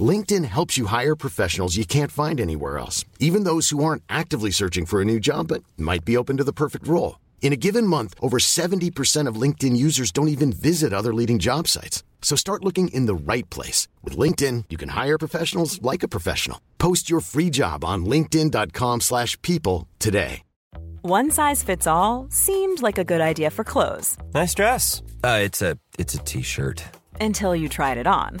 LinkedIn helps you hire professionals you can't find anywhere else, even those who aren't actively searching for a new job but might be open to the perfect role. In a given month, over 70% of LinkedIn users don't even visit other leading job sites. So start looking in the right place. With LinkedIn, you can hire professionals like a professional. Post your free job on linkedin.com slash people today. One size fits all seemed like a good idea for clothes Nice dress. Uh, it's a it's a t-shirt. until you tried it on.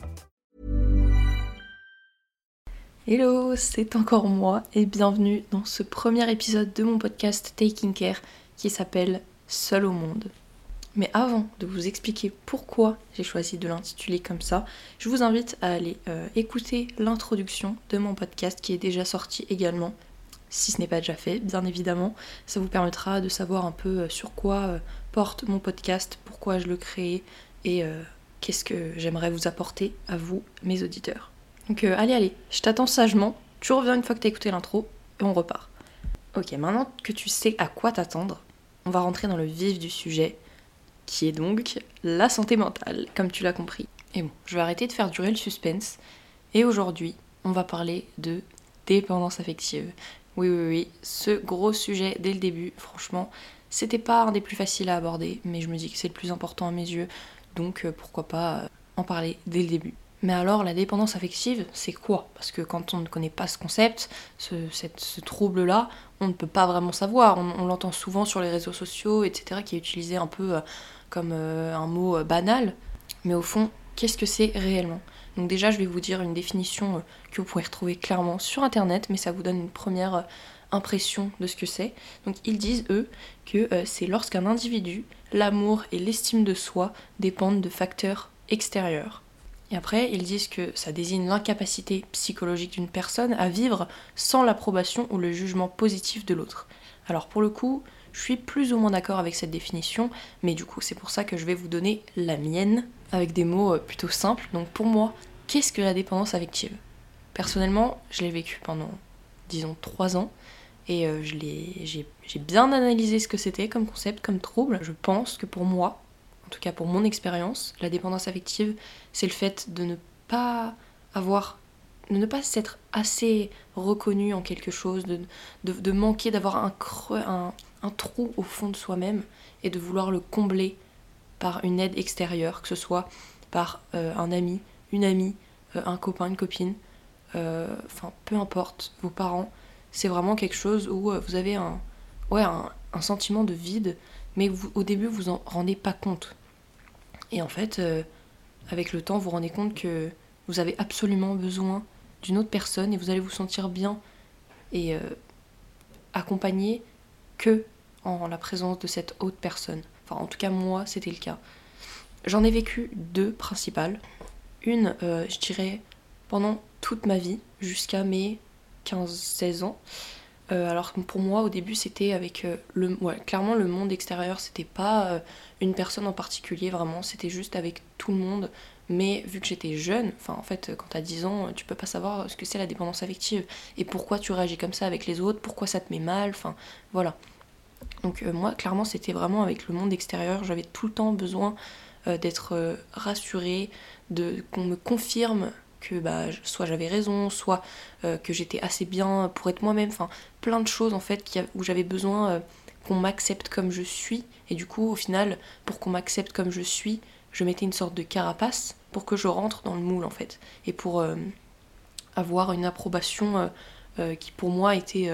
Hello, c'est encore moi et bienvenue dans ce premier épisode de mon podcast Taking Care qui s'appelle Seul au monde. Mais avant de vous expliquer pourquoi j'ai choisi de l'intituler comme ça, je vous invite à aller euh, écouter l'introduction de mon podcast qui est déjà sorti également, si ce n'est pas déjà fait, bien évidemment. Ça vous permettra de savoir un peu euh, sur quoi euh, porte mon podcast, pourquoi je le crée et qu'est-ce que j'aimerais vous apporter à vous, mes auditeurs. Donc euh, allez, allez, je t'attends sagement, tu reviens une fois que t'as écouté l'intro et on repart. Ok, maintenant que tu sais à quoi t'attendre, on va rentrer dans le vif du sujet, qui est donc la santé mentale, comme tu l'as compris. Et bon, je vais arrêter de faire durer le suspense, et aujourd'hui, on va parler de dépendance affective. Oui, oui, oui, ce gros sujet dès le début, franchement, c'était pas un des plus faciles à aborder, mais je me dis que c'est le plus important à mes yeux, donc euh, pourquoi pas euh, en parler dès le début. Mais alors, la dépendance affective, c'est quoi? Parce que quand on ne connaît pas ce concept, ce, trouble-là, on ne peut pas vraiment savoir. On, l'entend souvent sur les réseaux sociaux, etc., qui est utilisé un peu euh, comme euh, un mot euh, banal. Mais au fond, qu'est-ce que c'est réellement? Donc déjà, je vais vous dire une définition que vous pouvez retrouver clairement sur Internet, mais ça vous donne une première impression de ce que c'est. Donc ils disent, eux, que c'est lorsqu'un individu, l'amour et l'estime de soi dépendent de facteurs extérieurs. Et après, ils disent que ça désigne l'incapacité psychologique d'une personne à vivre sans l'approbation ou le jugement positif de l'autre. Alors pour le coup, je suis plus ou moins d'accord avec cette définition, mais du coup c'est pour ça que je vais vous donner la mienne, avec des mots euh, plutôt simples. Donc pour moi, qu'est-ce que la dépendance affective? Personnellement, je l'ai vécu pendant, disons, trois ans, et euh, j'ai bien analysé ce que c'était comme concept, comme trouble. Je pense que pour moi, tout cas pour mon expérience, la dépendance affective, c'est le fait de ne pas avoir, de ne pas s'être assez reconnu en quelque chose, de, de, manquer d'avoir un un, un trou au fond de soi-même et de vouloir le combler par une aide extérieure, que ce soit par euh, un ami, une amie, euh, un copain, une copine, euh, enfin peu importe, vos parents, c'est vraiment quelque chose où vous avez un, ouais, un, un sentiment de vide, mais vous, au début vous en rendez pas compte. Et en fait, euh, avec le temps, vous vous rendez compte que vous avez absolument besoin d'une autre personne et vous allez vous sentir bien et euh, accompagné que en la présence de cette autre personne. Enfin, en tout cas, moi, c'était le cas. J'en ai vécu deux principales. Une, euh, je dirais, pendant toute ma vie, jusqu'à mes 15-16 ans. Euh, alors que pour moi, au début, c'était avec euh, le, ouais, clairement le monde extérieur. C'était pas euh, une personne en particulier, vraiment. C'était juste avec tout le monde. Mais vu que j'étais jeune, enfin en fait, quand t'as 10 ans, tu peux pas savoir ce que c'est la dépendance affective et pourquoi tu réagis comme ça avec les autres, pourquoi ça te met mal, enfin voilà. Donc moi, clairement, c'était vraiment avec le monde extérieur. J'avais tout le temps besoin d'être rassurée, de qu'on me confirme que bah, soit j'avais raison, soit euh, que j'étais assez bien pour être moi-même. Enfin, plein de choses en fait où j'avais besoin euh, qu'on m'accepte comme je suis. Et du coup, au final, pour qu'on m'accepte comme je suis, je mettais une sorte de carapace pour que je rentre dans le moule en fait. Et pour euh, avoir une approbation qui pour moi était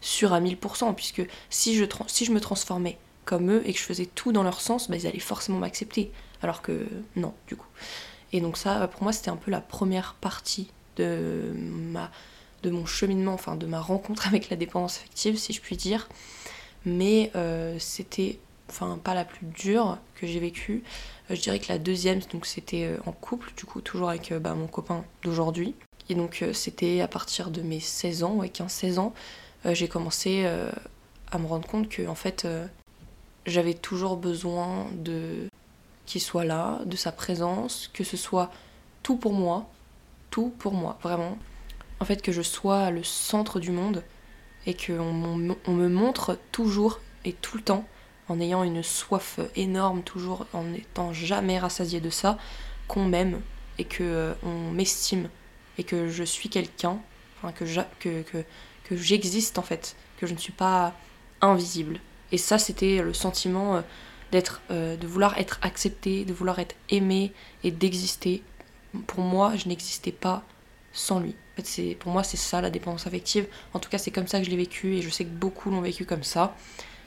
sûre à 1000%, puisque si je, si je me transformais comme eux et que je faisais tout dans leur sens, bah, ils allaient forcément m'accepter. Alors que non, du coup. Et donc ça, pour moi, c'était un peu la première partie de, ma, de mon cheminement, enfin de ma rencontre avec la dépendance affective, si je puis dire. Mais euh, c'était, enfin pas la plus dure que j'ai vécue. Euh, je dirais que la deuxième, donc c'était euh, en couple, du coup toujours avec euh, bah, mon copain d'aujourd'hui. Et donc euh, c'était à partir de mes 16 ans, ouais, 15-16 ans, euh, j'ai commencé euh, à me rendre compte que en fait euh, j'avais toujours besoin de qu'il soit là, de sa présence, que ce soit tout pour moi, tout pour moi, vraiment. En fait, que je sois le centre du monde et qu'on on me montre toujours et tout le temps, en ayant une soif énorme, toujours en n'étant jamais rassasié de ça, qu'on m'aime et que euh, on m'estime et que je suis quelqu'un, enfin que j'existe en fait, que je ne suis pas invisible. Et ça, c'était le sentiment euh, d'être, euh, de vouloir être accepté, de vouloir être aimé et d'exister. Pour moi, je n'existais pas sans lui. En c'est, pour moi, c'est ça la dépendance affective. En tout cas, c'est comme ça que je l'ai vécu et je sais que beaucoup l'ont vécu comme ça.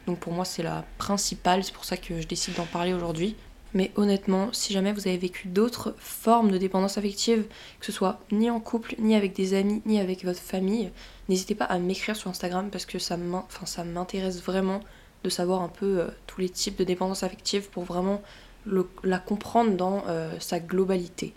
Donc pour moi, c'est la principale, c'est pour ça que je décide d'en parler aujourd'hui. Mais honnêtement, si jamais vous avez vécu d'autres formes de dépendance affective, que ce soit ni en couple, ni avec des amis, ni avec votre famille, n'hésitez pas à m'écrire sur Instagram parce que ça m'intéresse vraiment de savoir un peu euh, tous les types de dépendance affective pour vraiment la comprendre dans euh, sa globalité.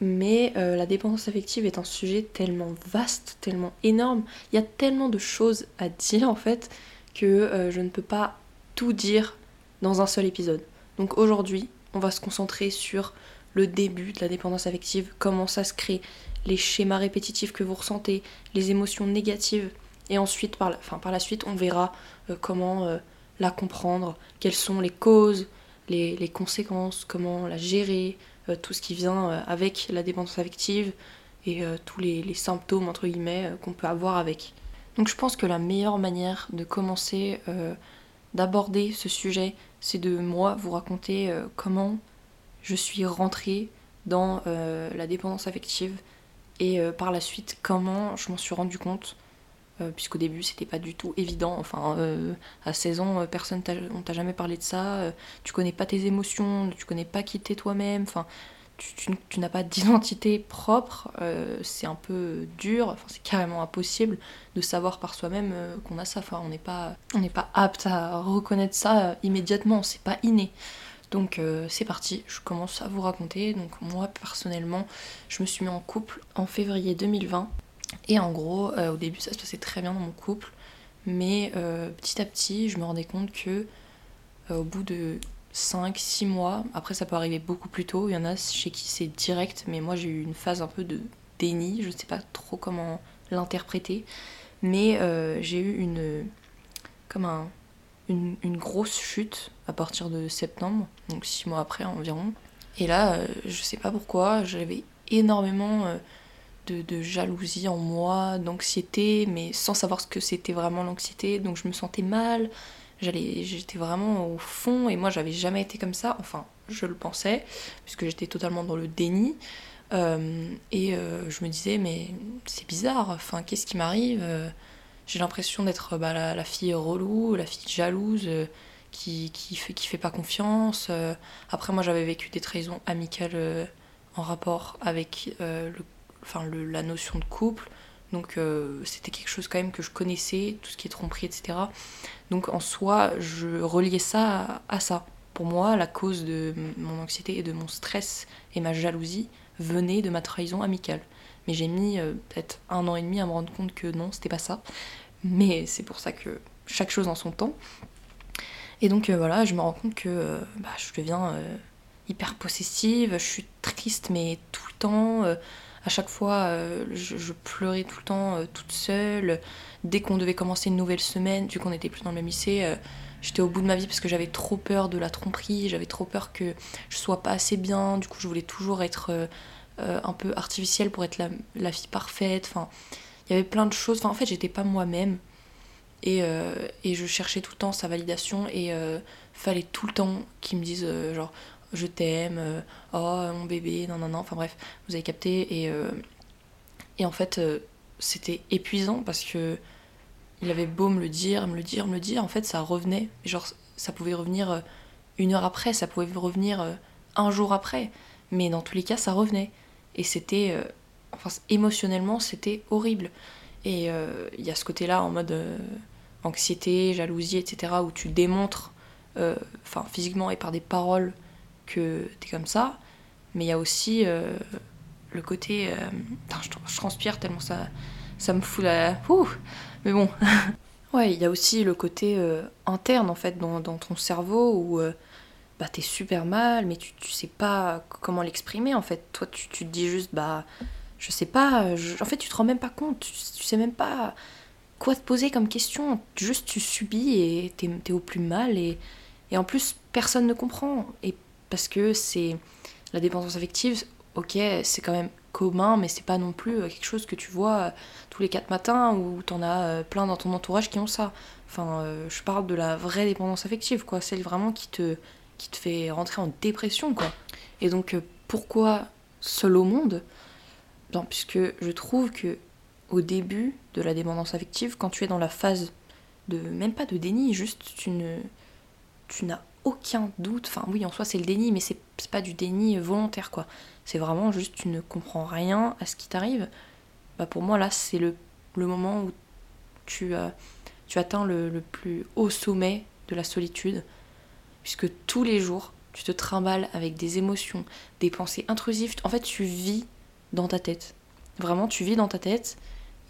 Mais euh, la dépendance affective est un sujet tellement vaste, tellement énorme, il y a tellement de choses à dire en fait que je ne peux pas tout dire dans un seul épisode. Donc aujourd'hui, on va se concentrer sur le début de la dépendance affective, comment ça se crée, les schémas répétitifs que vous ressentez, les émotions négatives. Et ensuite, par la, enfin, par la suite, on verra euh, comment euh, la comprendre, quelles sont les causes, les, les conséquences, comment la gérer, euh, tout ce qui vient avec la dépendance affective et tous les, les symptômes, entre guillemets, qu'on peut avoir avec. Donc je pense que la meilleure manière de commencer, d'aborder ce sujet, c'est de moi vous raconter comment je suis rentrée dans la dépendance affective et par la suite comment je m'en suis rendu compte puisqu'au début c'était pas du tout évident. Enfin euh, à 16 ans euh, personne on t'a jamais parlé de ça. Euh, tu connais pas tes émotions tu connais pas qui t'es toi-même. Enfin tu, n'as pas d'identité propre. Euh, c'est un peu dur. Enfin c'est carrément impossible de savoir par soi-même euh, qu'on a ça. Enfin on n'est pas on n'est pas apte à reconnaître ça euh, immédiatement. C'est pas inné. Donc euh, c'est parti, je commence à vous raconter. Donc moi personnellement, je me suis mis en couple en février 2020. Et en gros, euh, au début ça se passait très bien dans mon couple. Mais euh, petit à petit, je me rendais compte que euh, au bout de 5-6 mois, après ça peut arriver beaucoup plus tôt, il y en a chez qui c'est direct, mais moi j'ai eu une phase un peu de déni, je sais pas trop comment l'interpréter. Mais j'ai eu une... comme un une, grosse chute à partir de septembre, donc six mois après environ. Et là, je sais pas pourquoi, j'avais énormément de, jalousie en moi, d'anxiété, mais sans savoir ce que c'était vraiment l'anxiété, donc je me sentais mal, j'allais, j'étais vraiment au fond, et moi j'avais jamais été comme ça, enfin je le pensais, puisque j'étais totalement dans le déni. Euh, et euh, je me disais, mais c'est bizarre, enfin qu'est-ce qui m'arrive? Euh, j'ai l'impression d'être bah, la, fille relou, la fille jalouse, qui, qui, fait, qui fait pas confiance. Après, moi, j'avais vécu des trahisons amicales en rapport avec le, la notion de couple. Donc, euh, c'était quelque chose quand même que je connaissais, tout ce qui est tromperie, etc. Donc, en soi, je reliais ça à, ça. Pour moi, la cause de mon anxiété et de mon stress et ma jalousie venait de ma trahison amicale. Mais j'ai mis euh, peut-être un an et demi à me rendre compte que non, c'était pas ça. Mais c'est pour ça que chaque chose en son temps. Et donc euh, voilà, je me rends compte que bah, je deviens hyper possessive, je suis triste mais tout le temps. À chaque fois, euh, je, pleurais tout le temps euh, toute seule. Dès qu'on devait commencer une nouvelle semaine, vu qu'on n'était plus dans le même lycée, euh, j'étais au bout de ma vie parce que j'avais trop peur de la tromperie, j'avais trop peur que je sois pas assez bien. Du coup, je voulais toujours être un peu artificielle pour être la, fille parfaite. Enfin, il y avait plein de choses. En fait, j'étais pas moi-même. Et, je cherchais tout le temps sa validation et fallait tout le temps qu'ils me disent euh, genre je t'aime, euh, oh mon bébé, non, non, non, enfin bref, vous avez capté. Et, euh, et en fait, euh, c'était épuisant parce que il avait beau me le dire, me le dire, me le dire, en fait, ça revenait. Genre, ça pouvait revenir une heure après, ça pouvait revenir un jour après. Mais dans tous les cas, ça revenait. Et c'était. enfin, émotionnellement, c'était horrible. Et il y a ce côté-là en mode anxiété, jalousie, etc., où tu démontres, enfin, physiquement et par des paroles, que t'es comme ça. Mais il y a aussi euh, le côté. euh, je, transpire tellement ça, ça me fout la. Ouh mais bon. ouais, il y a aussi le côté euh, interne en fait dans, ton cerveau où bah, t'es super mal, mais tu, tu sais pas comment l'exprimer en fait. Toi, tu, te dis juste, bah, je sais pas, en fait, tu te rends même pas compte, tu, tu sais même pas quoi te poser comme question. Juste, tu subis et t'es es au plus mal et, et en plus, personne ne comprend. Et parce que c'est la dépendance affective, ok, c'est quand même commun, mais c'est pas non plus euh, quelque chose que tu vois euh, tous les quatre matins ou t'en as euh, plein dans ton entourage qui ont ça. Enfin, je parle de la vraie dépendance affective, quoi, celle vraiment qui te, qui te fait rentrer en dépression, quoi. Et donc, pourquoi seul au monde? Bien, puisque je trouve que au début de la dépendance affective, quand tu es dans la phase de même pas de déni, juste tu ne tu n'as aucun doute. Enfin, oui, en soi, c'est le déni, mais c'est pas du déni volontaire, quoi. C'est vraiment juste tu ne comprends rien à ce qui t'arrive. Bah, pour moi, là, c'est le, le moment où tu, euh, tu atteins le, le plus haut sommet de la solitude, puisque tous les jours, tu te trimbales avec des émotions, des pensées intrusives. En fait, tu vis dans ta tête. Vraiment, tu vis dans ta tête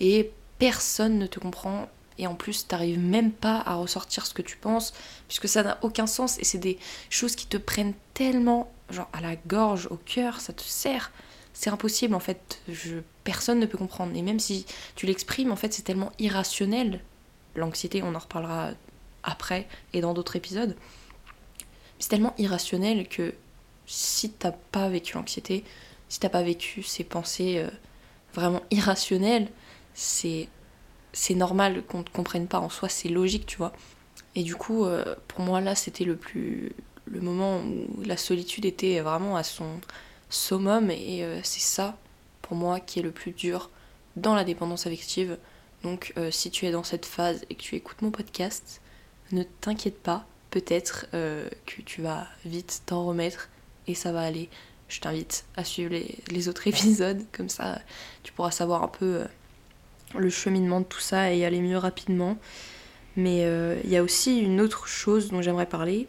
et personne ne te comprend. Et en plus, t'arrives même pas à ressortir ce que tu penses, puisque ça n'a aucun sens. Et c'est des choses qui te prennent tellement, genre à la gorge, au cœur, ça te serre. C'est impossible en fait. Je, personne ne peut comprendre. Et même si tu l'exprimes, en fait, c'est tellement irrationnel. L'anxiété, on en reparlera après et dans d'autres épisodes. C'est tellement irrationnel que si t'as pas vécu l'anxiété, si t'as pas vécu ces pensées euh, vraiment irrationnelles, c'est c'est normal qu'on ne comprenne pas en soi, c'est logique, tu vois. Et du coup, euh, pour moi, là, c'était le plus le moment où la solitude était vraiment à son summum, et euh, c'est ça, pour moi, qui est le plus dur dans la dépendance affective. Donc, euh, si tu es dans cette phase et que tu écoutes mon podcast, ne t'inquiète pas, peut-être que tu vas vite t'en remettre et ça va aller. Je t'invite à suivre les, les autres épisodes, comme ça tu pourras savoir un peu le cheminement de tout ça et aller mieux rapidement. Mais euh, il y a aussi une autre chose dont j'aimerais parler,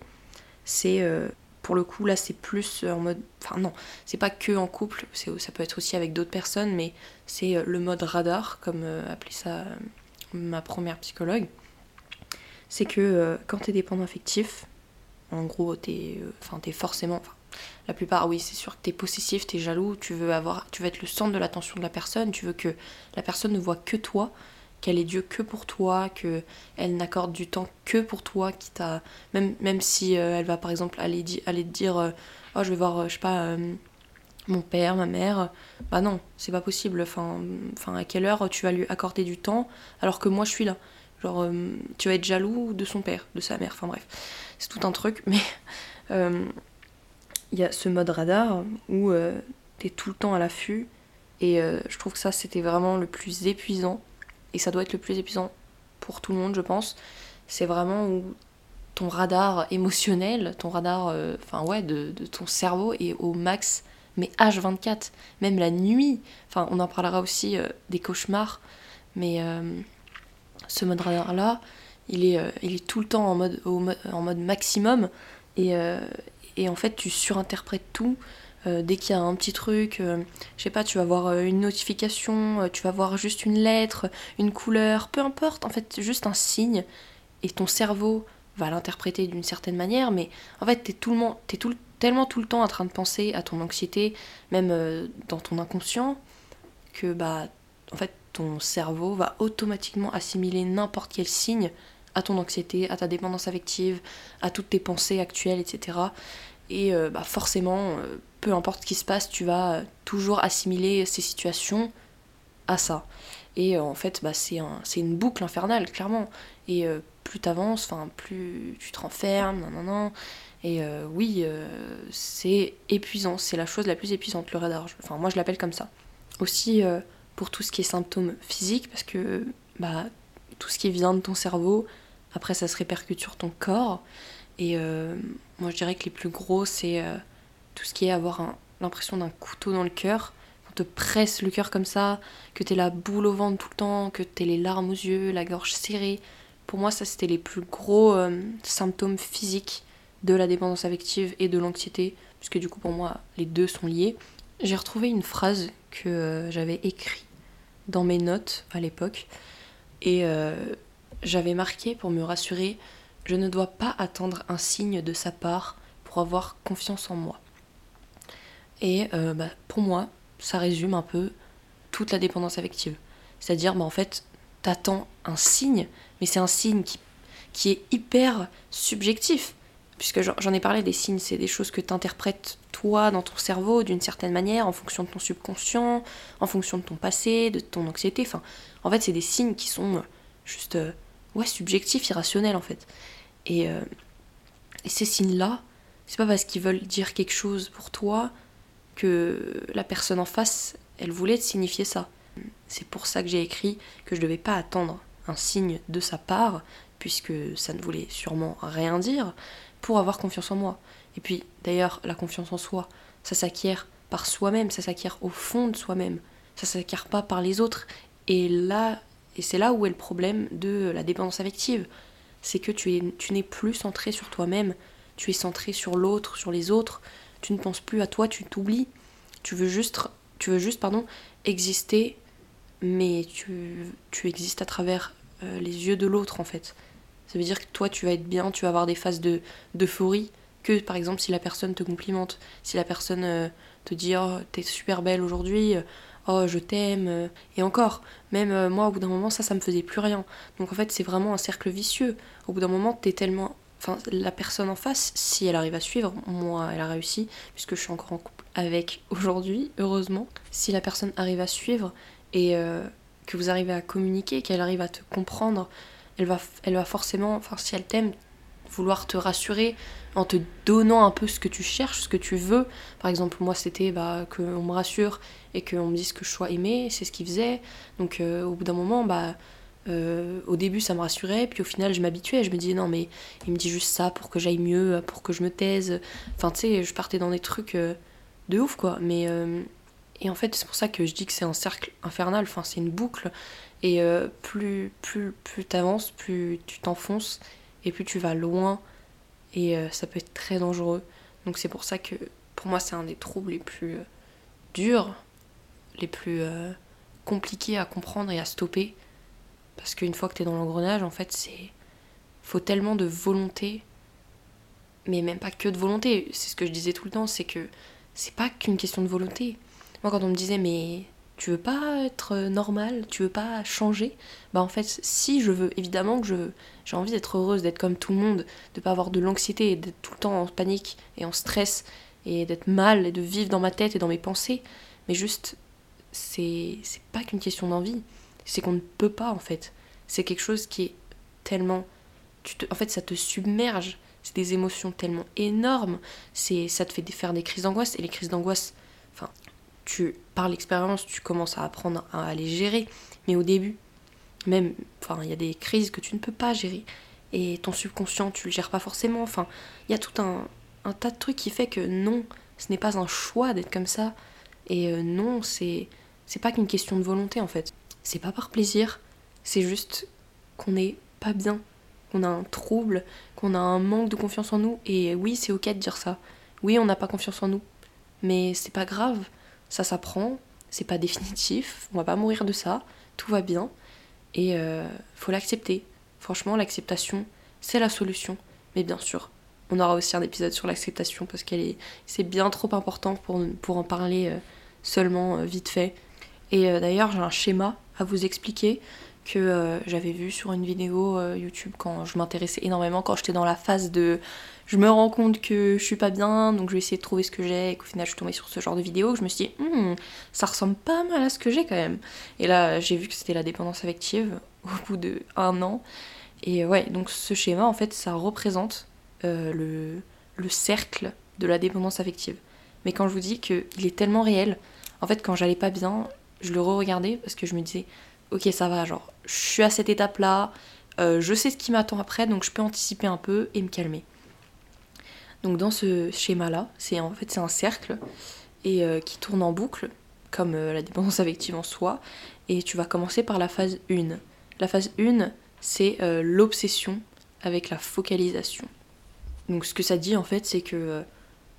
c'est euh, pour le coup là c'est plus en mode, enfin non, c'est pas que en couple, ça peut être aussi avec d'autres personnes, mais c'est euh, le mode radar, comme appelait ça ma première psychologue. C'est que quand t'es dépendant affectif, en gros t'es, enfin t'es forcément, la plupart, oui, c'est sûr que t'es possessif, t'es jaloux, tu veux avoir, tu veux être le centre de l'attention de la personne, tu veux que la personne ne voit que toi, qu'elle est Dieu que pour toi, que elle n'accorde du temps que pour toi, qui t'a, même même si euh, elle va par exemple aller, aller te dire, euh, oh je vais voir, euh, je sais pas, mon père, ma mère, bah non, c'est pas possible. Enfin, enfin, à quelle heure tu vas lui accorder du temps alors que moi je suis là. Genre, tu vas être jaloux de son père, de sa mère, enfin bref, c'est tout un truc, mais il y a ce mode radar où euh, t'es tout le temps à l'affût. Et euh, je trouve que ça c'était vraiment le plus épuisant. Et ça doit être le plus épuisant pour tout le monde je pense. C'est vraiment où ton radar émotionnel ton radar euh, enfin ouais de, ton cerveau est au max mais H24 même la nuit. Enfin on en parlera aussi des cauchemars. Mais ce mode radar là il est, il est tout le temps en mode, en mode maximum. Et, et en fait tu surinterprètes tout Euh, dès qu'il y a un petit truc, euh, je sais pas, tu vas voir euh, une notification, euh, tu vas voir juste une lettre, une couleur, peu importe, en fait, juste un signe, et ton cerveau va l'interpréter d'une certaine manière, mais en fait, t'es tout le monde, t'es tout, le- tellement tout le temps en train de penser à ton anxiété, même dans ton inconscient, que bah, en fait, ton cerveau va automatiquement assimiler n'importe quel signe à ton anxiété, à ta dépendance affective, à toutes tes pensées actuelles, etc. Et euh, bah, forcément, euh, peu importe ce qui se passe, tu vas toujours assimiler ces situations à ça. Et euh, en fait, bah, c'est un, c'est une boucle infernale, clairement. Et plus t'avances, plus tu te renfermes, nan, nan, nan. Et oui, c'est épuisant, c'est la chose la plus épuisante, le radar. Enfin, moi je l'appelle comme ça. Aussi pour tout ce qui est symptômes physiques, parce que bah, tout ce qui vient de ton cerveau, après ça se répercute sur ton corps. Et moi je dirais que les plus gros, c'est tout ce qui est avoir l'impression d'un couteau dans le cœur. On te presse le cœur comme ça, que t'es la boule au ventre tout le temps, que t'es les larmes aux yeux, la gorge serrée. Pour moi, ça c'était les plus gros symptômes physiques de la dépendance affective et de l'anxiété, puisque du coup pour moi les deux sont liés. J'ai retrouvé une phrase que euh, j'avais écrite dans mes notes à l'époque et euh, j'avais marqué pour me rassurer je ne dois pas attendre un signe de sa part pour avoir confiance en moi. Et euh, bah, pour moi, ça résume un peu toute la dépendance affective. C'est-à-dire, bah, en fait, t'attends un signe, mais c'est un signe qui, qui est hyper subjectif puisque j'en ai parlé des signes, c'est des choses que tu interprètes toi dans ton cerveau d'une certaine manière, en fonction de ton subconscient, en fonction de ton passé, de ton anxiété. Enfin, en fait, c'est des signes qui sont euh, juste euh, ouais, subjectifs, irrationnels en fait. Et, euh, et ces signes-là, c'est pas parce qu'ils veulent dire quelque chose pour toi que la personne en face, elle voulait te signifier ça. C'est pour ça que j'ai écrit que je devais pas attendre un signe de sa part, puisque ça ne voulait sûrement rien dire, pour avoir confiance en moi. Et puis d'ailleurs, la confiance en soi, ça s'acquiert par soi-même, ça s'acquiert au fond de soi-même, ça s'acquiert pas par les autres. Et là, et c'est là où est le problème de la dépendance affective, c'est que tu, es, tu n'es plus centré sur toi-même, tu es centré sur l'autre, sur les autres, tu ne penses plus à toi, tu t'oublies, tu veux juste, tu veux juste pardon, exister, mais tu, tu existes à travers euh, les yeux de l'autre en fait. Ça veut dire que toi, tu vas être bien, tu vas avoir des phases de, d'euphorie, que par exemple si la personne te complimente, si la personne euh, te dit Oh, t'es super belle aujourd'hui, euh, oh, je t'aime, euh, et encore, même moi, au bout d'un moment, ça, ça me faisait plus rien. Donc en fait, c'est vraiment un cercle vicieux. Au bout d'un moment, t'es tellement. Enfin, la personne en face, si elle arrive à suivre, moi, elle a réussi, puisque je suis encore en couple avec aujourd'hui, heureusement. Si la personne arrive à suivre et que vous arrivez à communiquer, qu'elle arrive à te comprendre, elle va, elle va forcément, enfin si elle t'aime, vouloir te rassurer en te donnant un peu ce que tu cherches, ce que tu veux. Par exemple, moi c'était bah, qu'on me rassure et qu'on me dise que je sois aimée, c'est ce qu'il faisait. Donc euh, au bout d'un moment, bah, euh, au début ça me rassurait, puis au final je m'habituais, je me disais non mais il me dit juste ça pour que j'aille mieux, pour que je me taise. Enfin tu sais, je partais dans des trucs euh, de ouf quoi. Mais et en fait c'est pour ça que je dis que c'est un cercle infernal, enfin c'est une boucle. Et plus, plus, plus t'avances, plus tu t'enfonces et plus tu vas loin. Et euh, ça peut être très dangereux. Donc c'est pour ça que pour moi c'est un des troubles les plus euh, durs, les plus compliqués à comprendre et à stopper. Parce qu'une fois que t'es dans l'engrenage, en fait, c'est. Faut tellement de volonté. Mais même pas que de volonté. C'est ce que je disais tout le temps, c'est que c'est pas qu'une question de volonté. Moi, quand on me disait, mais tu veux pas être normal, tu veux pas changer, bah en fait si je veux évidemment que je j'ai envie d'être heureuse, d'être comme tout le monde, de pas avoir de l'anxiété, d'être tout le temps en panique et en stress et d'être mal et de vivre dans ma tête et dans mes pensées, mais juste c'est pas qu'une question d'envie, c'est qu'on ne peut pas en fait. C'est quelque chose qui est tellement tu en fait ça te submerge, c'est des émotions tellement énormes, c'est ça te fait faire des crises d'angoisse et les crises d'angoisse enfin tu, par l'expérience, tu commences à apprendre à les gérer. Mais au début, même, enfin, il y a des crises que tu ne peux pas gérer. Et ton subconscient, tu le gères pas forcément. Enfin, il y a tout un, tas de trucs qui fait que non, ce n'est pas un choix d'être comme ça. Et euh, non, c'est, c'est pas qu'une question de volonté en fait. C'est pas par plaisir, c'est juste qu'on n'est pas bien, qu'on a un trouble, qu'on a un manque de confiance en nous. Et oui, c'est ok de dire ça. Oui, on n'a pas confiance en nous. Mais c'est pas grave ça s'apprend, c'est pas définitif, on va pas mourir de ça, tout va bien, et euh, faut l'accepter. Franchement, l'acceptation, c'est la solution. Mais bien sûr, on aura aussi un épisode sur l'acceptation parce qu'elle est, c'est bien trop important pour, pour en parler euh, seulement euh, vite fait. Et d'ailleurs, j'ai un schéma à vous expliquer que j'avais vu sur une vidéo YouTube quand je m'intéressais énormément, quand j'étais dans la phase de je me rends compte que je suis pas bien, donc je vais essayer de trouver ce que j'ai, et qu'au final je suis tombée sur ce genre de vidéo, je me suis dit, hmm, ça ressemble pas mal à ce que j'ai quand même. Et là, j'ai vu que c'était la dépendance affective au bout de un an. Et ouais, donc ce schéma, en fait, ça représente euh, le, le cercle de la dépendance affective. Mais quand je vous dis qu'il est tellement réel, en fait, quand j'allais pas bien, je le re-regardais parce que je me disais, ok, ça va, genre, je suis à cette étape-là, euh, je sais ce qui m'attend après, donc je peux anticiper un peu et me calmer. Donc dans ce schéma-là, c'est en fait c'est un cercle et euh, qui tourne en boucle, comme euh, la dépendance affective en soi, et tu vas commencer par la phase 1. La phase 1, c'est l'obsession avec la focalisation. Donc ce que ça dit en fait, c'est que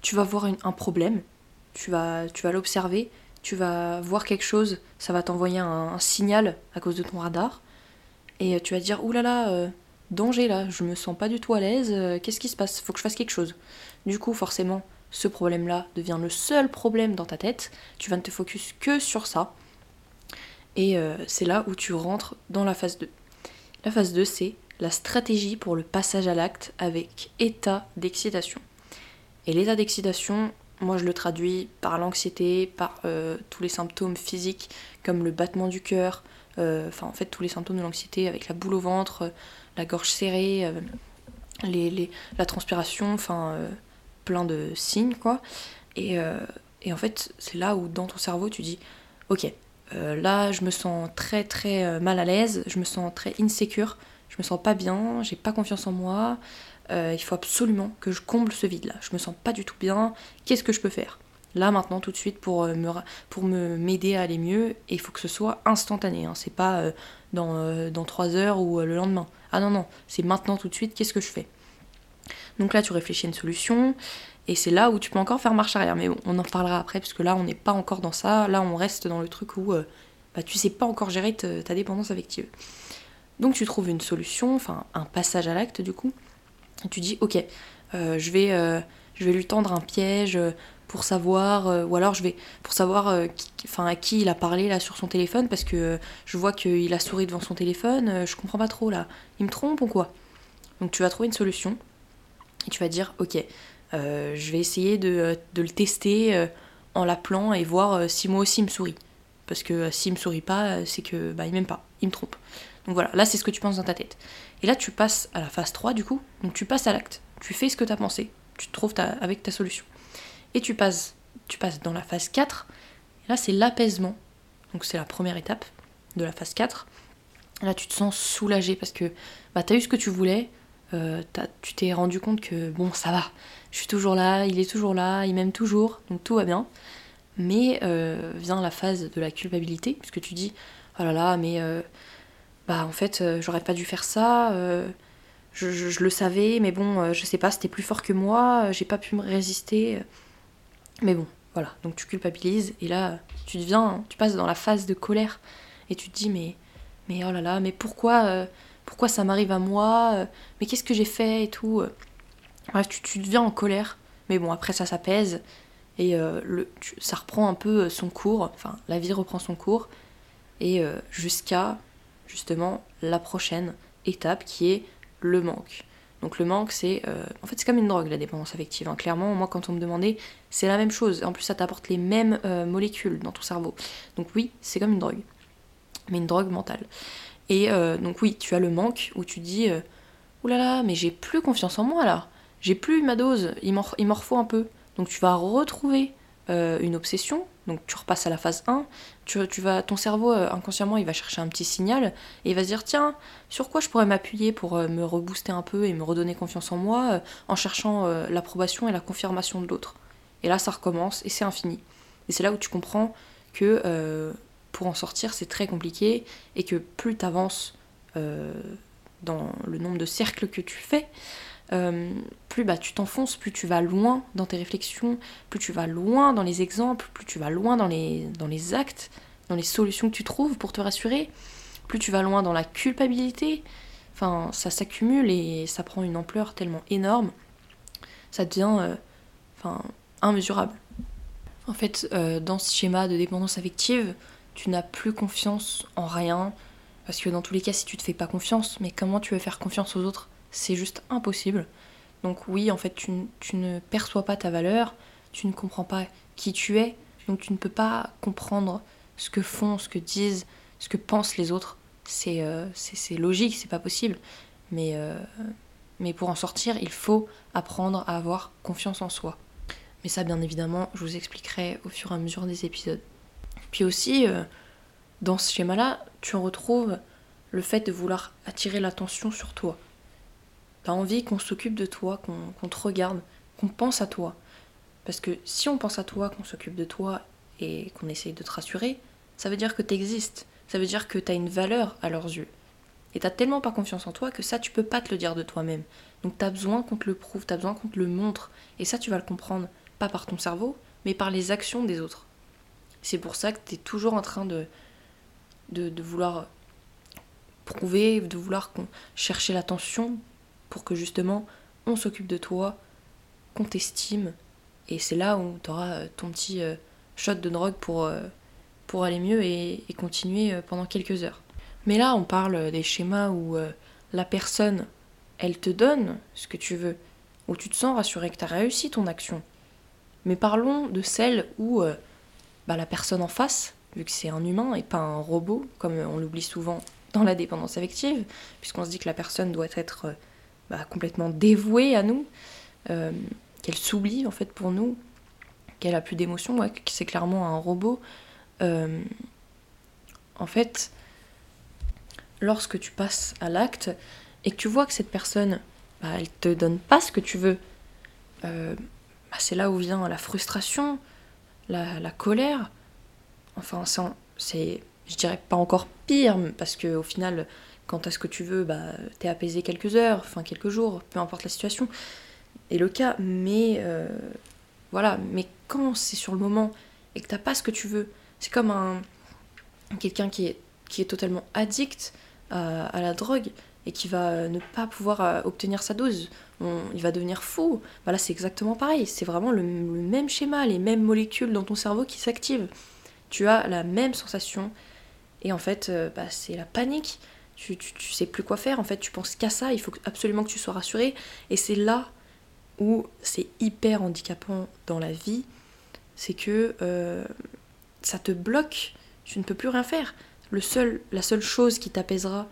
tu vas voir un problème, tu vas, tu vas l'observer, tu vas voir quelque chose, ça va t'envoyer un, signal à cause de ton radar, et tu vas dire oulala, euh, danger là, je me sens pas du tout à l'aise, euh, qu'est-ce qui se passe? Faut que je fasse quelque chose. Du coup, forcément, ce problème-là devient le seul problème dans ta tête, tu vas ne te focus que sur ça, et euh, c'est là où tu rentres dans la phase 2. La phase 2, c'est la stratégie pour le passage à l'acte avec état d'excitation. Et l'état d'excitation, moi je le traduis par l'anxiété, par euh, tous les symptômes physiques comme le battement du cœur, enfin en fait tous les symptômes de l'anxiété avec la boule au ventre, la gorge serrée, euh, la transpiration, enfin plein de signes quoi. Et, et en fait c'est là où dans ton cerveau tu dis ok là je me sens très très mal à l'aise, je me sens très insécure, je me sens pas bien, j'ai pas confiance en moi, euh, il faut absolument que je comble ce vide-là. Je me sens pas du tout bien. Qu'est-ce que je peux faire? Là, maintenant, tout de suite, pour euh, me, pour me m'aider à aller mieux, il faut que ce soit instantané. Hein. C'est pas euh, dans, dans 3 heures ou le lendemain. Ah non, non, c'est maintenant, tout de suite, qu'est-ce que je fais? Donc là, tu réfléchis à une solution. Et c'est là où tu peux encore faire marche arrière. Mais on en parlera après, parce que là, on n'est pas encore dans ça. Là, on reste dans le truc où bah, tu sais pas encore gérer ta dépendance affective. Donc tu trouves une solution, enfin un passage à l'acte du coup, tu dis ok, euh, je, vais, euh, je vais lui tendre un piège euh, pour savoir, ou alors je vais pour savoir enfin, à qui il a parlé là sur son téléphone, parce que je vois qu'il a souri devant son téléphone, je comprends pas trop là, il me trompe ou quoi? Donc tu vas trouver une solution, et tu vas dire ok, je vais essayer de, le tester en l'appelant et voir si moi aussi il me sourit. Parce que s'il me sourit pas, c'est que bah, il m'aime pas, il me trompe. Donc voilà, là c'est ce que tu penses dans ta tête. Et là tu passes à la phase 3 du coup, donc tu passes à l'acte. Tu fais ce que tu as pensé, tu te trouves avec ta solution. Et tu passes, tu passes dans la phase 4, et là c'est l'apaisement. Donc c'est la première étape de la phase 4. Là tu te sens soulagé parce que bah, tu as eu ce que tu voulais, euh, tu t'es rendu compte que bon ça va, je suis toujours là, il est toujours là, il m'aime toujours, donc tout va bien. Mais euh, vient la phase de la culpabilité, puisque tu dis, oh là là, mais euh, bah en fait j'aurais pas dû faire ça, euh, je, le savais, mais bon, je sais pas, c'était plus fort que moi, j'ai pas pu me résister. Mais bon, voilà, donc tu culpabilises et là tu deviens, tu passes dans la phase de colère et tu te dis mais, mais oh là là, mais pourquoi, pourquoi ça m'arrive à moi, mais qu'est-ce que j'ai fait et tout. Bref, tu, deviens en colère, mais bon après ça s'apaise et le, ça reprend un peu son cours, enfin la vie reprend son cours et jusqu'à justement la prochaine étape qui est le manque. Donc le manque, c'est euh, en fait c'est comme une drogue la dépendance affective. Hein. Clairement, moi quand on me demandait, c'est la même chose. En plus, ça t'apporte les mêmes euh, molécules dans ton cerveau. Donc oui, c'est comme une drogue, mais une drogue mentale. Et euh, donc oui, tu as le manque où tu dis, oulala, mais j'ai plus confiance en moi là. J'ai plus ma dose. Il m'en un peu. Donc tu vas retrouver une obsession donc tu repasses à la phase 1, tu, vas, ton cerveau euh, inconsciemment il va chercher un petit signal et il va se dire tiens, sur quoi je pourrais m'appuyer pour euh, me rebooster un peu et me redonner confiance en moi euh, en cherchant l'approbation et la confirmation de l'autre. Et là ça recommence et c'est infini. Et c'est là où tu comprends que pour en sortir c'est très compliqué et que plus tu avances dans le nombre de cercles que tu fais, euh, plus bah, tu t'enfonces, plus tu vas loin dans tes réflexions, plus tu vas loin dans les exemples, plus tu vas loin dans les, dans les actes, dans les solutions que tu trouves pour te rassurer, plus tu vas loin dans la culpabilité. Enfin, ça s'accumule et ça prend une ampleur tellement énorme, ça devient euh, enfin, immesurable. En fait, euh, dans ce schéma de dépendance affective, tu n'as plus confiance en rien, parce que dans tous les cas, si tu te fais pas confiance, mais comment tu veux faire confiance aux autres? C'est juste impossible. Donc oui, en fait, tu, ne perçois pas ta valeur, tu ne comprends pas qui tu es, donc tu ne peux pas comprendre ce que font, ce que disent, ce que pensent les autres. C'est euh, logique, c'est pas possible. Mais, euh, Mais pour en sortir, il faut apprendre à avoir confiance en soi. Mais ça, bien évidemment, je vous expliquerai au fur et à mesure des épisodes. Puis aussi, euh, dans ce schéma-là, tu retrouves le fait de vouloir attirer l'attention sur toi. T'as envie qu'on s'occupe de toi, qu'on te regarde, qu'on pense à toi. Parce que si on pense à toi, qu'on s'occupe de toi et qu'on essaye de te rassurer, ça veut dire que tu existes. Ça veut dire que tu as une valeur à leurs yeux. Et t'as tellement pas confiance en toi que ça, tu peux pas te le dire de toi-même. Donc t'as besoin qu'on te le prouve, t'as besoin qu'on te le montre. Et ça, tu vas le comprendre, pas par ton cerveau, mais par les actions des autres. C'est pour ça que tu es toujours en train de, de, vouloir prouver, de vouloir chercher l'attention pour que justement on s'occupe de toi, qu'on t'estime. Et c'est là où tu auras euh, ton petit euh, shot de drogue pour, euh, aller mieux et, continuer pendant quelques heures. Mais là, on parle des schémas où la personne, elle te donne ce que tu veux, où tu te sens rassuré que tu as réussi ton action. Mais parlons de celles où bah, la personne en face, vu que c'est un humain et pas un robot, comme on l'oublie souvent dans la dépendance affective, puisqu'on se dit que la personne doit être bah, complètement dévouée à nous, euh, qu'elle s'oublie en fait pour nous, qu'elle a plus d'émotions, que c'est clairement un robot. Euh, en fait, lorsque tu passes à l'acte et que tu vois que cette personne, bah, elle te donne pas ce que tu veux, bah, c'est là où vient la frustration, la, colère. Enfin, c'est, je dirais pas encore pire, parce que au final, quand à ce que tu veux, bah, t'es apaisé quelques heures, enfin quelques jours, peu importe la situation et le cas. Mais euh, voilà, mais quand c'est sur le moment et que t'as pas ce que tu veux, c'est comme un quelqu'un qui est, qui est totalement addict à la drogue et qui va ne pas pouvoir euh, obtenir sa dose, il va devenir fou. Bah là, c'est exactement pareil. C'est vraiment le, même schéma, les mêmes molécules dans ton cerveau qui s'activent. Tu as la même sensation. Et en fait, euh, bah, c'est la panique. Tu, tu, sais plus quoi faire. En fait, tu penses qu'à ça. Il faut absolument que tu sois rassuré. Et c'est là où c'est hyper handicapant dans la vie. C'est que euh, ça te bloque. Tu ne peux plus rien faire. Le seul, la seule chose qui t'apaisera,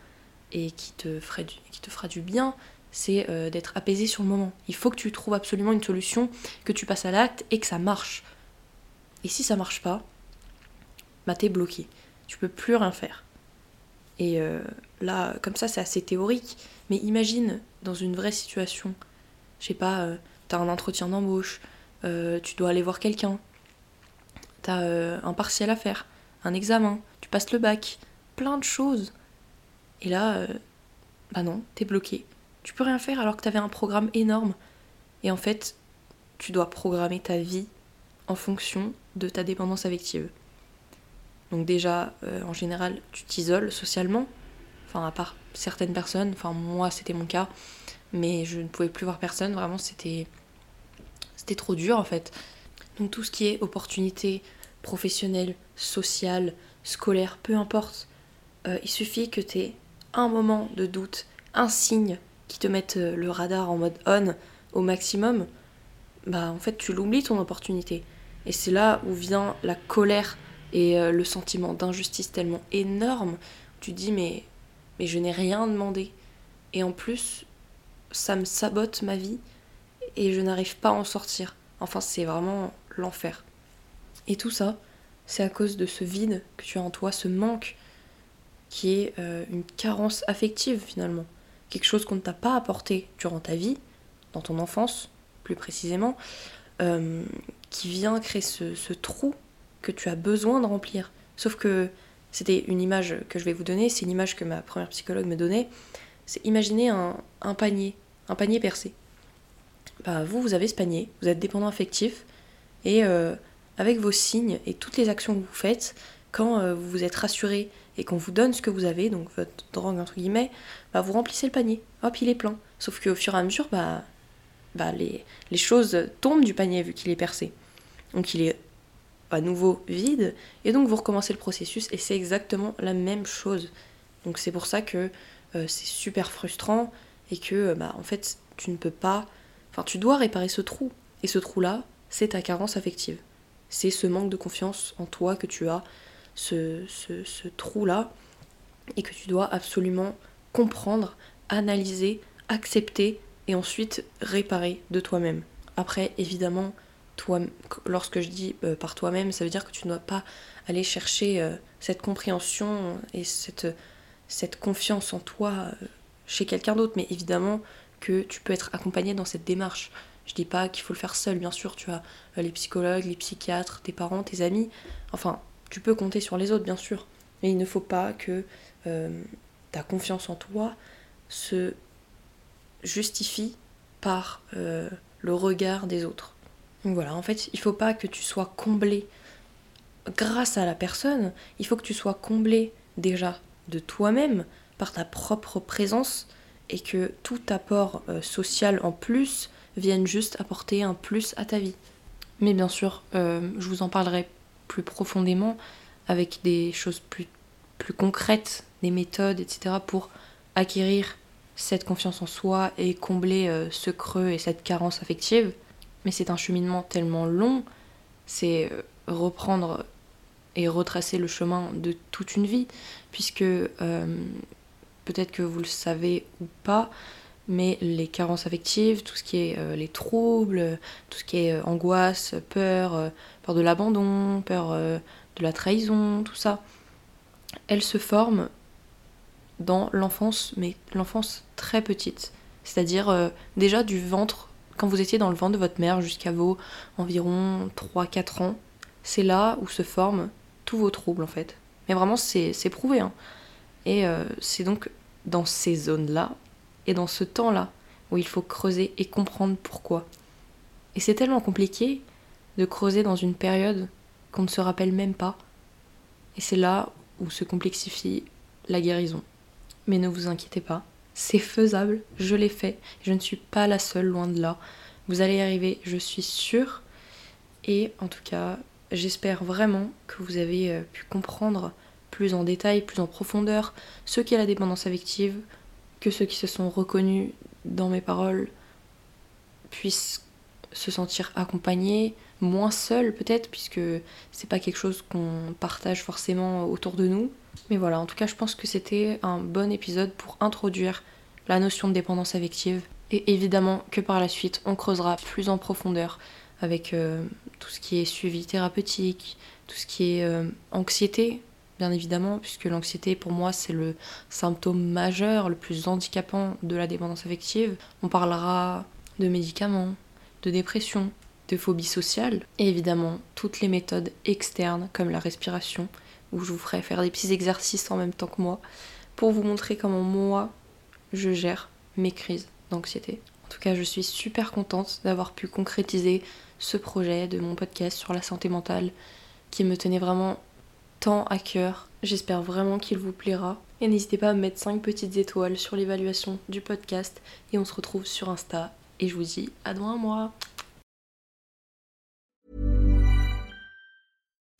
et qui te, ferait qui te fera du bien, c'est euh, d'être apaisé sur le moment. Il faut que tu trouves absolument une solution, que tu passes à l'acte et que ça marche. Et si ça marche pas, bah t'es bloqué. Tu peux plus rien faire. Et euh, là, comme ça, c'est assez théorique. Mais imagine dans une vraie situation, je sais pas, euh, t'as un entretien d'embauche, tu dois aller voir quelqu'un, t'as un partiel à faire, un examen, tu passes le bac, plein de choses. Et là, euh, bah non, t'es bloqué. Tu peux rien faire alors que t'avais un programme énorme. Et en fait, tu dois programmer ta vie en fonction de ta dépendance affective. Donc déjà, euh, en général, tu t'isoles socialement. Enfin, à part certaines personnes. Enfin, moi, c'était mon cas. Mais je ne pouvais plus voir personne. Vraiment, c'était... C'était trop dur, en fait. Donc tout ce qui est opportunité professionnelle, sociale, scolaire, peu importe. Euh, il suffit que tu un moment de doute, un signe qui te mette euh, le radar en mode on au maximum, bah en fait tu l'oublies ton opportunité. Et c'est là où vient la colère et euh, le sentiment d'injustice tellement énorme. Tu dis mais mais je n'ai rien demandé. Et en plus, ça me sabote ma vie et je n'arrive pas à en sortir. Enfin, c'est vraiment l'enfer. Et tout ça, c'est à cause de ce vide que tu as en toi, ce manque qui est euh, une carence affective finalement. Quelque chose qu'on ne t'a pas apporté durant ta vie, dans ton enfance plus précisément, euh, qui vient créer ce, trou que tu as besoin de remplir. Sauf que c'était une image que je vais vous donner, c'est une image que ma première psychologue me donnait. C'est imaginer un, panier, un panier percé. Bah, vous, vous avez ce panier, vous êtes dépendant affectif, et euh, avec vos signes et toutes les actions que vous faites, quand vous vous êtes rassuré et qu'on vous donne ce que vous avez, donc votre drogue entre guillemets, bah vous remplissez le panier. Hop, il est plein. Sauf qu'au fur et à mesure, bah, bah les, les choses tombent du panier vu qu'il est percé. Donc il est à nouveau vide, et donc vous recommencez le processus, et c'est exactement la même chose. Donc c'est pour ça que euh, c'est super frustrant, et que euh, bah, en fait tu ne peux pas. Enfin, tu dois réparer ce trou. Et ce trou-là, c'est ta carence affective. C'est ce manque de confiance en toi que tu as ce, trou-là et que tu dois absolument comprendre, analyser, accepter et ensuite réparer de toi-même. Après, évidemment, lorsque je dis euh, par toi-même, ça veut dire que tu ne dois pas aller chercher euh, cette compréhension et cette, cette confiance en toi euh, chez quelqu'un d'autre, mais évidemment que tu peux être accompagné dans cette démarche. Je dis pas qu'il faut le faire seul, bien sûr, tu as les psychologues, les psychiatres, tes parents, tes amis, enfin, tu peux compter sur les autres, bien sûr, mais il ne faut pas que ta confiance en toi se justifie par le regard des autres. Donc voilà, en fait, il faut pas que tu sois comblé grâce à la personne, il faut que tu sois comblé déjà de toi-même par ta propre présence et que tout apport euh, social en plus vienne juste apporter un plus à ta vie. Mais bien sûr, euh, je vous en parlerai plus profondément avec des choses plus, plus concrètes, des méthodes, etc. pour acquérir cette confiance en soi et combler euh, ce creux et cette carence affective. Mais c'est un cheminement tellement long, c'est euh, reprendre et retracer le chemin de toute une vie, puisque euh, peut-être que vous le savez ou pas, mais les carences affectives, tout ce qui est les troubles, tout ce qui est angoisse, peur, peur de l'abandon, peur de la trahison, tout ça, elles se forment dans l'enfance, mais l'enfance très petite. C'est-à-dire euh, déjà du ventre, quand vous étiez dans le ventre de votre mère jusqu'à vos environ 3-4 ans, c'est là où se forment tous vos troubles en fait. Mais vraiment c'est prouvé. Hein. Et euh, c'est donc dans ces zones-là et dans ce temps-là où il faut creuser et comprendre pourquoi. Et c'est tellement compliqué de creuser dans une période qu'on ne se rappelle même pas. Et c'est là où se complexifie la guérison. Mais ne vous inquiétez pas, c'est faisable, je l'ai fait, je ne suis pas la seule, loin de là. Vous allez y arriver, je suis sûre. Et en tout cas, j'espère vraiment que vous avez euh, pu comprendre plus en détail, plus en profondeur ce qu'est la dépendance affective, que ceux qui se sont reconnus dans mes paroles puissent se sentir accompagnés, moins seuls peut-être, puisque c'est pas quelque chose qu'on partage forcément autour de nous. Mais voilà, en tout cas, je pense que c'était un bon épisode pour introduire la notion de dépendance affective. Et évidemment que par la suite, on creusera plus en profondeur avec euh, tout ce qui est suivi thérapeutique, tout ce qui est euh, anxiété, bien évidemment, puisque l'anxiété, pour moi, c'est le symptôme majeur, le plus handicapant de la dépendance affective. On parlera de médicaments, de dépression, de phobie sociale, et évidemment toutes les méthodes externes comme la respiration, où je vous ferai faire des petits exercices en même temps que moi pour vous montrer comment moi je gère mes crises d'anxiété. En tout cas, je suis super contente d'avoir pu concrétiser ce projet de mon podcast sur la santé mentale qui me tenait vraiment tant à cœur. J'espère vraiment qu'il vous plaira. Et n'hésitez pas à me mettre 5 petites étoiles sur l'évaluation du podcast. Et on se retrouve sur Insta. Et je vous dis à dans un mois.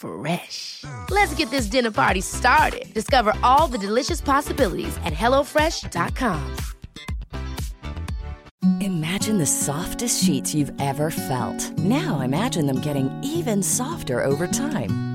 Fresh. Let's get this dinner party started. Discover all the delicious possibilities at hellofresh.com. Imagine the softest sheets you've ever felt. Now imagine them getting even softer over time.